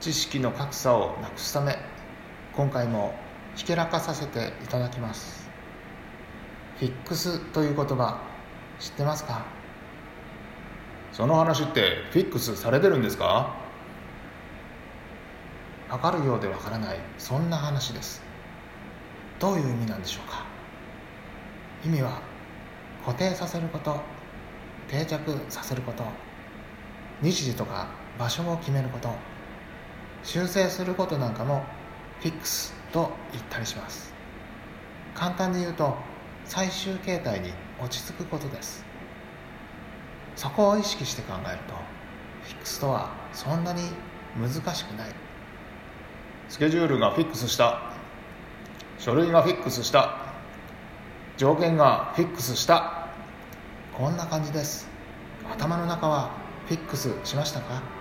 知識の格差をなくすため今回もひけらかさせていただきます。フィックスという言葉知ってますか？その話ってフィックスされてるんですか？わかるようでわからないそんな話です。どういう意味なんでしょうか？意味は固定させること定着させること日時とか場所を決めること修正することなんかもフィックスと言ったりします。簡単に言うと最終形態に落ち着くことです。そこを意識して考えるとフィックスとはそんなに難しくない。スケジュールがフィックスした。書類がフィックスした。条件がフィックスした。こんな感じです。頭の中はフィックスしましたか？